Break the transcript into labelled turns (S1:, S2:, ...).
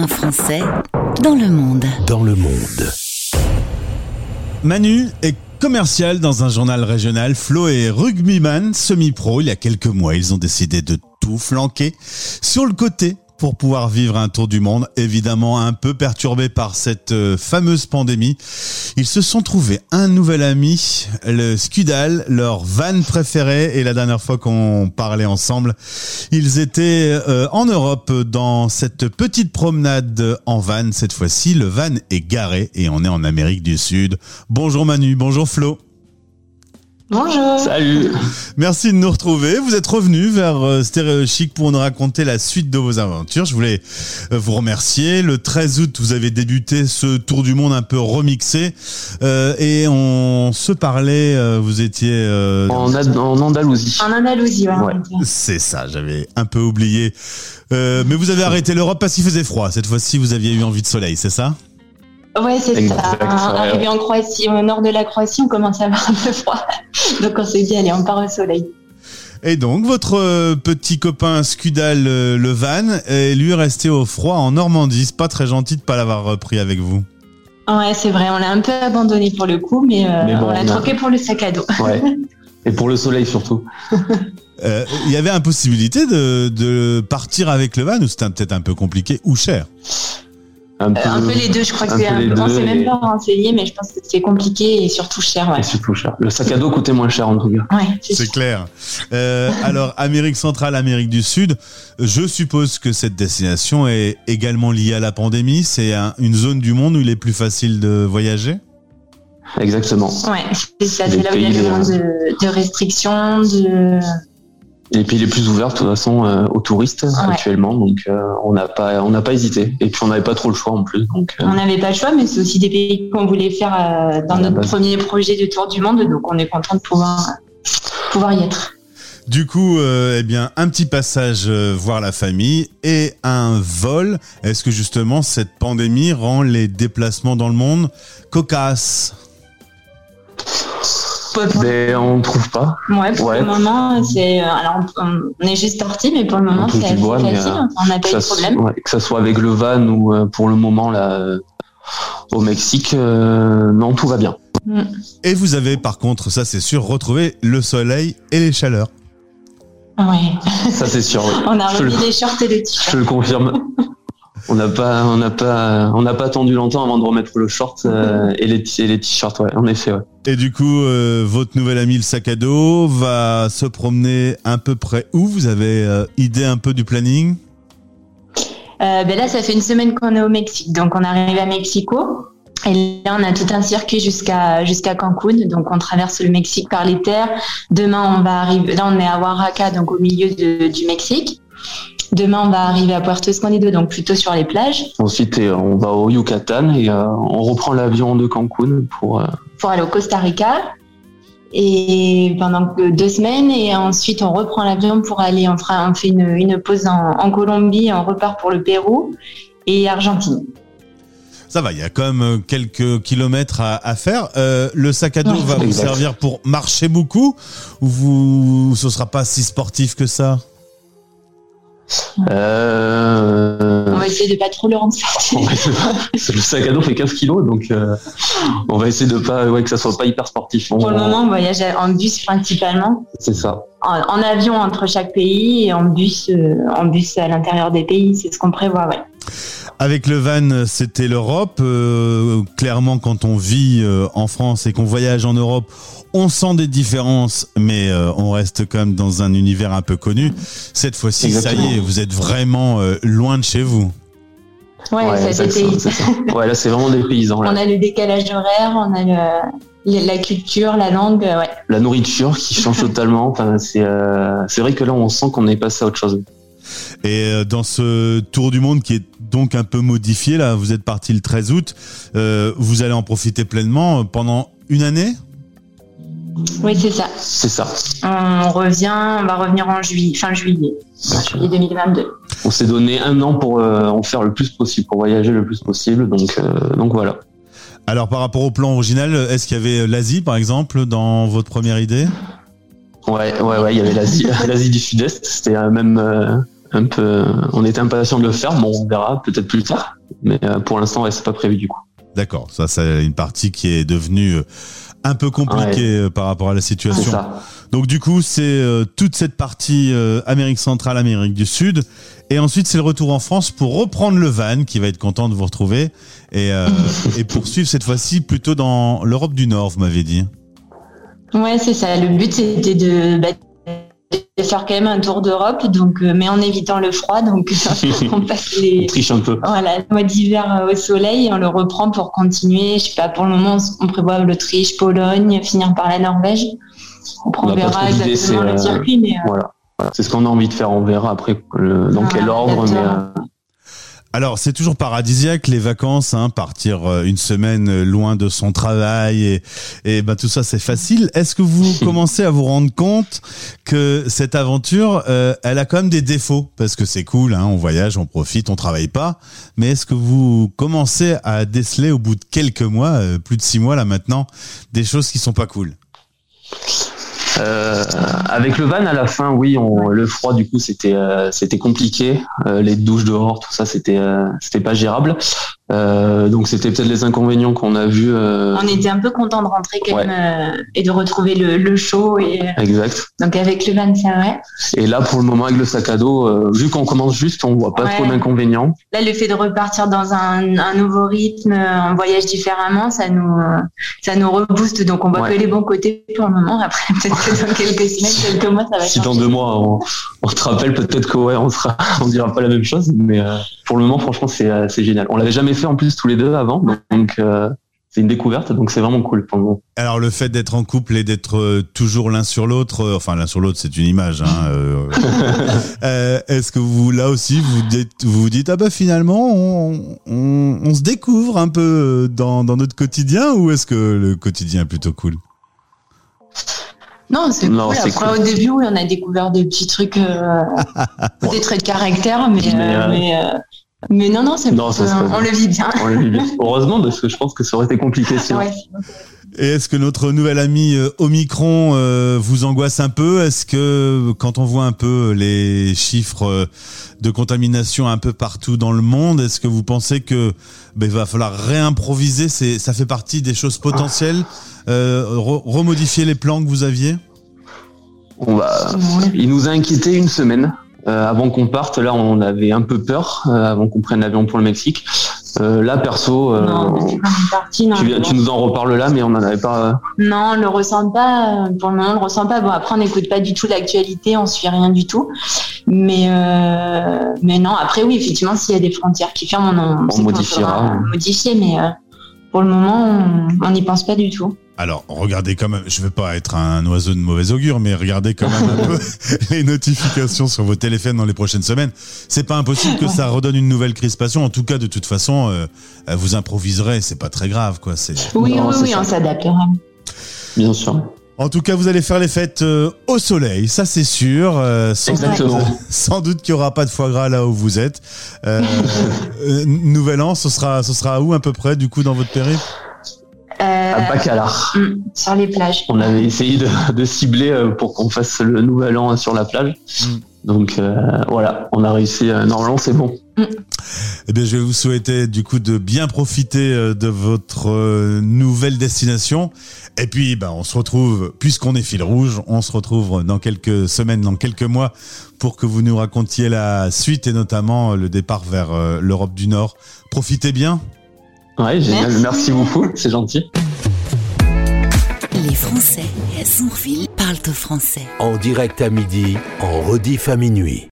S1: Un Français dans le monde.
S2: Dans le monde.
S3: Manu est commercial dans un journal régional. Flo est rugbyman semi-pro. Il y a quelques mois, ils ont décidé de tout flanquer sur le côté pour pouvoir vivre un tour du monde, évidemment un peu perturbé par cette euh, fameuse pandémie. Ils se sont trouvés un nouvel ami, le Scudal, leur van préféré. Et la dernière fois qu'on parlait ensemble, ils étaient euh, en Europe dans cette petite promenade en van. Cette fois-ci, le van est garé et on est en Amérique du Sud. Bonjour Manu, bonjour Flo.
S4: Bonjour.
S2: Salut.
S3: Merci de nous retrouver. Vous êtes revenu vers euh, Stéréo Chic pour nous raconter la suite de vos aventures. Je voulais euh, vous remercier. Le 13 août, vous avez débuté ce tour du monde un peu remixé euh, et on se parlait. euh, vous étiez. euh,
S2: En, Ad- en Andalousie.
S4: En Andalousie, ouais.
S2: Ouais.
S3: C'est ça, j'avais un peu oublié. Euh, mais vous avez arrêté l'Europe parce qu'il faisait froid. Cette fois-ci, vous aviez eu envie de soleil, c'est ça?
S4: Ouais, c'est ça.
S2: ouais.
S4: Arrivé en Croatie, au nord de la Croatie, on commence à avoir un peu froid. Donc on s'est dit, allez, on part au soleil.
S3: Et donc, votre euh, petit copain Scudal euh, le van est lui resté au froid en Normandie. C'est pas très gentil de pas l'avoir repris avec vous.
S4: Ouais, c'est vrai, on l'a un peu abandonné pour le coup, mais, euh,
S2: Mais bon,
S4: on l'a troqué pour le sac à dos.
S2: Ouais. Et pour le soleil surtout.
S3: Euh, Il y avait impossibilité de, de partir avec le van ou c'était peut-être un peu compliqué ou cher?
S2: Un
S4: Euh, un peu les deux, je crois que c'est un. On s'est même pas renseigné, mais je pense que c'est compliqué et surtout cher, ouais.
S2: Et surtout cher. Le sac à dos coûtait moins cher en tout cas.
S4: Ouais, c'est
S3: clair. Euh, alors, Amérique centrale, Amérique du Sud, je suppose que cette destination est également liée à la pandémie. C'est un- une zone du monde où il est plus facile de voyager?
S2: Exactement.
S4: Ouais, c'est ça,
S2: Les
S4: c'est là où il y a
S2: pays,
S4: le moins de, de restrictions, de.
S2: Les pays les plus ouverts de toute façon euh, aux touristes actuellement. Donc euh, on n'a pas on n'a pas hésité. Et puis on n'avait pas trop le choix en plus. Donc euh,
S4: On n'avait pas le choix, mais c'est aussi des pays qu'on voulait faire euh, dans notre
S2: base.
S4: premier projet de tour du monde, donc on est content de pouvoir, pouvoir y être.
S3: Du coup, euh, eh bien, un petit passage euh, voir la famille et un vol. Est-ce que justement cette pandémie rend les déplacements dans le monde cocasses?
S2: Mais on trouve pas.
S4: ouais, pour
S2: ouais.
S4: le moment, c'est. euh, Alors, on, est juste sorti, mais pour le moment, c'est facile.
S2: euh,
S4: on n'a pas
S2: Que
S4: eu de problème.
S2: ouais, que ça soit avec le van ou euh, pour le moment là euh, au Mexique, euh, non tout va bien.
S4: Mm.
S3: Et vous avez par contre, ça c'est sûr, retrouvé le soleil et les chaleurs.
S4: Ouais.
S2: Ça c'est sûr. oui.
S4: On a
S2: Je
S4: remis les shorts et le
S2: Je
S4: t-shirt.
S2: le confirme. On n'a pas, on n'a pas, on n'a pas attendu longtemps avant de remettre le short euh, et les, t- et les t-shirts. Ouais, en effet. Ouais.
S3: Et du coup, euh, votre nouvel ami le sac à dos va se promener à peu près où? Vous avez euh, idée un peu du planning?
S4: Euh, ben là, ça fait une semaine qu'on est au Mexique, donc on arrive à Mexico. Et là, on a tout un circuit jusqu'à jusqu'à Cancun. Donc, on traverse le Mexique par les terres. Demain, on va arriver. Là, on est à Oaxaca, donc au milieu de- du Mexique. Demain, on va arriver à Puerto Escondido, donc plutôt sur les plages,
S2: Ensuite, euh, on va au Yucatan et euh, on reprend l'avion de Cancun pour. euh,
S4: pour aller au Costa Rica. Et pendant deux semaines, et ensuite on reprend l'avion pour aller, on, fera, on fait une, une pause en, en Colombie, on repart pour le Pérou et Argentine.
S3: Ça va, il y a quand même quelques kilomètres à, à faire. Euh, le sac à dos va vous
S2: Exact.
S3: servir pour marcher beaucoup ou vous, ce sera pas si sportif que ça?
S2: Euh,
S4: On va essayer de pas trop le rendre sortir.
S2: le sac à dos fait 15 kilos, donc euh, on va essayer de pas, ouais, que ça soit pas hyper sportif. On-
S4: Pour le moment, on voyage en bus principalement,
S2: c'est ça.
S4: en, en avion entre chaque pays et en bus, euh, en bus à l'intérieur des pays. C'est ce qu'on prévoit, ouais.
S3: Avec le van, c'était l'Europe. Euh, clairement, quand on vit euh, en France et qu'on voyage en Europe, on sent des différences, mais euh, on reste quand même dans un univers un peu connu. Cette fois-ci, ça y est, vous êtes vraiment euh, loin de chez vous.
S4: Ouais, ça,
S2: c'est
S4: c'était-
S2: ça, c'est ça. Ouais, là, c'est vraiment des paysans. Là.
S4: on a le décalage horaire, on a le, le- la culture, la langue, euh, ouais.
S2: La nourriture qui change totalement. Enfin, c'est, euh, vrai que là, on sent qu'on est passé à autre chose.
S3: Et dans ce tour du monde qui est donc un peu modifié, là, vous êtes parti le 13 août, euh, vous allez en profiter pleinement pendant une année?
S4: Oui, c'est ça.
S2: C'est ça.
S4: On revient, on va revenir en juillet, fin juillet, fin juillet 2022.
S2: On s'est donné un an pour euh, en faire le plus possible, pour voyager le plus possible. Donc, euh, donc voilà.
S3: Alors par rapport au plan original, est-ce qu'il y avait l'Asie par exemple dans votre première idée?
S2: Ouais, ouais, ouais. Il y avait l'Asie, l'Asie du Sud-Est. C'était euh, même, euh, un peu, on était impatient de le faire. Bon, on verra peut-être plus tard, mais pour l'instant, ouais, c'est pas prévu du coup.
S3: D'accord, ça c'est une partie qui est devenue un peu compliquée par rapport à la situation. Donc du coup, c'est toute cette partie Amérique centrale, Amérique du Sud, et ensuite c'est le retour en France pour reprendre le van, qui va être content de vous retrouver et, et poursuivre cette fois-ci plutôt dans l'Europe du Nord, vous m'avez dit.
S4: Ouais, c'est ça. Le but c'était de bah, de faire quand même un tour d'Europe, donc euh, mais en évitant le froid, donc
S2: on passe les. triche un peu.
S4: Voilà, le mois d'hiver euh, au soleil, et on le reprend pour continuer. Je sais pas, pour le moment, on prévoit l'Autriche, Pologne, finir par la Norvège. On, verra exactement le circuit, mais.
S2: Euh, voilà. C'est ce qu'on a envie de faire. On verra après dans quel ordre, mais.
S3: Alors, c'est toujours paradisiaque les vacances, hein, partir euh, une semaine euh, loin de son travail et, et ben tout ça c'est facile. Est-ce que vous commencez à vous rendre compte que cette aventure, euh, elle a quand même des défauts? Parce que c'est cool, hein, on voyage, on profite, on travaille pas. Mais est-ce que vous commencez à déceler au bout de quelques mois, plus de six mois là maintenant, des choses qui sont pas cool?
S2: Euh, avec le van à la fin, oui, on, le froid du coup c'était euh, c'était compliqué. Euh, les douches dehors, tout ça c'était c'était pas gérable. Euh, donc c'était peut-être les inconvénients qu'on a vus. Euh...
S4: On était un peu content de rentrer quand même euh, et de retrouver le, le show. Et,
S2: exact.
S4: Donc avec le van, c'est vrai.
S2: Et là, pour le moment, avec le sac à dos, vu qu'on commence juste, on voit pas trop d'inconvénients.
S4: Là, le fait de repartir dans un, un, nouveau rythme, un voyage différemment, ça nous ça nous rebooste. Donc on voit que les bons côtés pour le moment. Après, peut-être que dans quelques semaines, quelques mois, ça va.
S2: Si dans deux mois, on, on te rappelle, peut-être qu'on ouais, on sera, on dira pas la même chose, mais pour le moment, franchement, c'est c'est génial. On l'avait jamais fait en plus tous les deux avant, donc euh, c'est une découverte, donc c'est vraiment cool pour le moment.
S3: Alors le fait d'être en couple et d'être euh, toujours l'un sur l'autre, euh, enfin l'un sur l'autre, c'est une image. Hein, Est-ce que vous là aussi vous dites, vous, dites ah bah finalement on, on, se découvre un peu dans, dans notre quotidien ou est-ce que le quotidien est plutôt cool?
S4: Non, c'est cool. Après, au début, oui, on a découvert des petits trucs, des traits de caractère, mais, mais, mais non, non, c'est non, on, le vit bien. on le vit bien.
S2: Heureusement, parce que je pense que ça aurait été compliqué sinon.
S3: Et est-ce que notre nouvel ami euh, Omicron euh, vous angoisse un peu? Est-ce que quand on voit un peu les chiffres euh, de contamination un peu partout dans le monde, est-ce que vous pensez que ben, va falloir réimproviser? C'est ça fait partie des choses potentielles, remodifier les plans que vous aviez?
S2: On va. Il nous a inquiété une semaine. Euh, avant qu'on parte, là, on avait un peu peur euh, avant qu'on prenne l'avion pour le Mexique. Euh, là, perso, tu, nous en reparles là, mais on n'en avait pas.
S4: Non, on le ressent pas. Pour le moment, on le ressent pas. Bon, après, on n'écoute pas du tout l'actualité, on suit rien du tout. Mais mais non, après oui, effectivement, s'il y a des frontières qui ferment,
S2: on, on modifiera.
S4: Modifier, mais pour le moment, on n'y pense pas du tout.
S3: Alors, regardez quand même, je ne veux pas être un oiseau de mauvais augure, mais regardez quand même un peu les notifications sur vos téléphones dans les prochaines semaines. C'est pas impossible que ça redonne une nouvelle crispation. En tout cas, de toute façon, euh, vous improviserez, c'est pas très grave, quoi.
S4: Oui, oui, oui, on s'adaptera.
S2: Bien sûr.
S3: En tout cas, vous allez faire les fêtes euh, au soleil, ça c'est sûr. Euh, sans,
S2: Exactement.
S3: Doute, sans doute qu'il n'y aura pas de foie gras là où vous êtes. nouvel an, ce sera, ce sera où à peu près du coup dans votre périple?
S2: À Bacalar.
S4: Mm, sur les plages.
S2: On avait essayé de, cibler euh, pour qu'on fasse le nouvel an sur la plage. Mm. Donc euh, voilà, on a réussi. normalement, c'est bon. Mm.
S3: Eh bien, je vais vous souhaiter du coup de bien profiter de votre nouvelle destination. Et puis, ben, on se retrouve, puisqu'on est fil rouge, on se retrouve dans quelques semaines, dans quelques mois, pour que vous nous racontiez la suite et notamment le départ vers l'Europe du Nord. Profitez bien.
S2: Ouais, génial. Merci, beaucoup. C'est gentil.
S1: Les Français à Sourville parlent au français.
S5: En direct à midi, en rediff à minuit.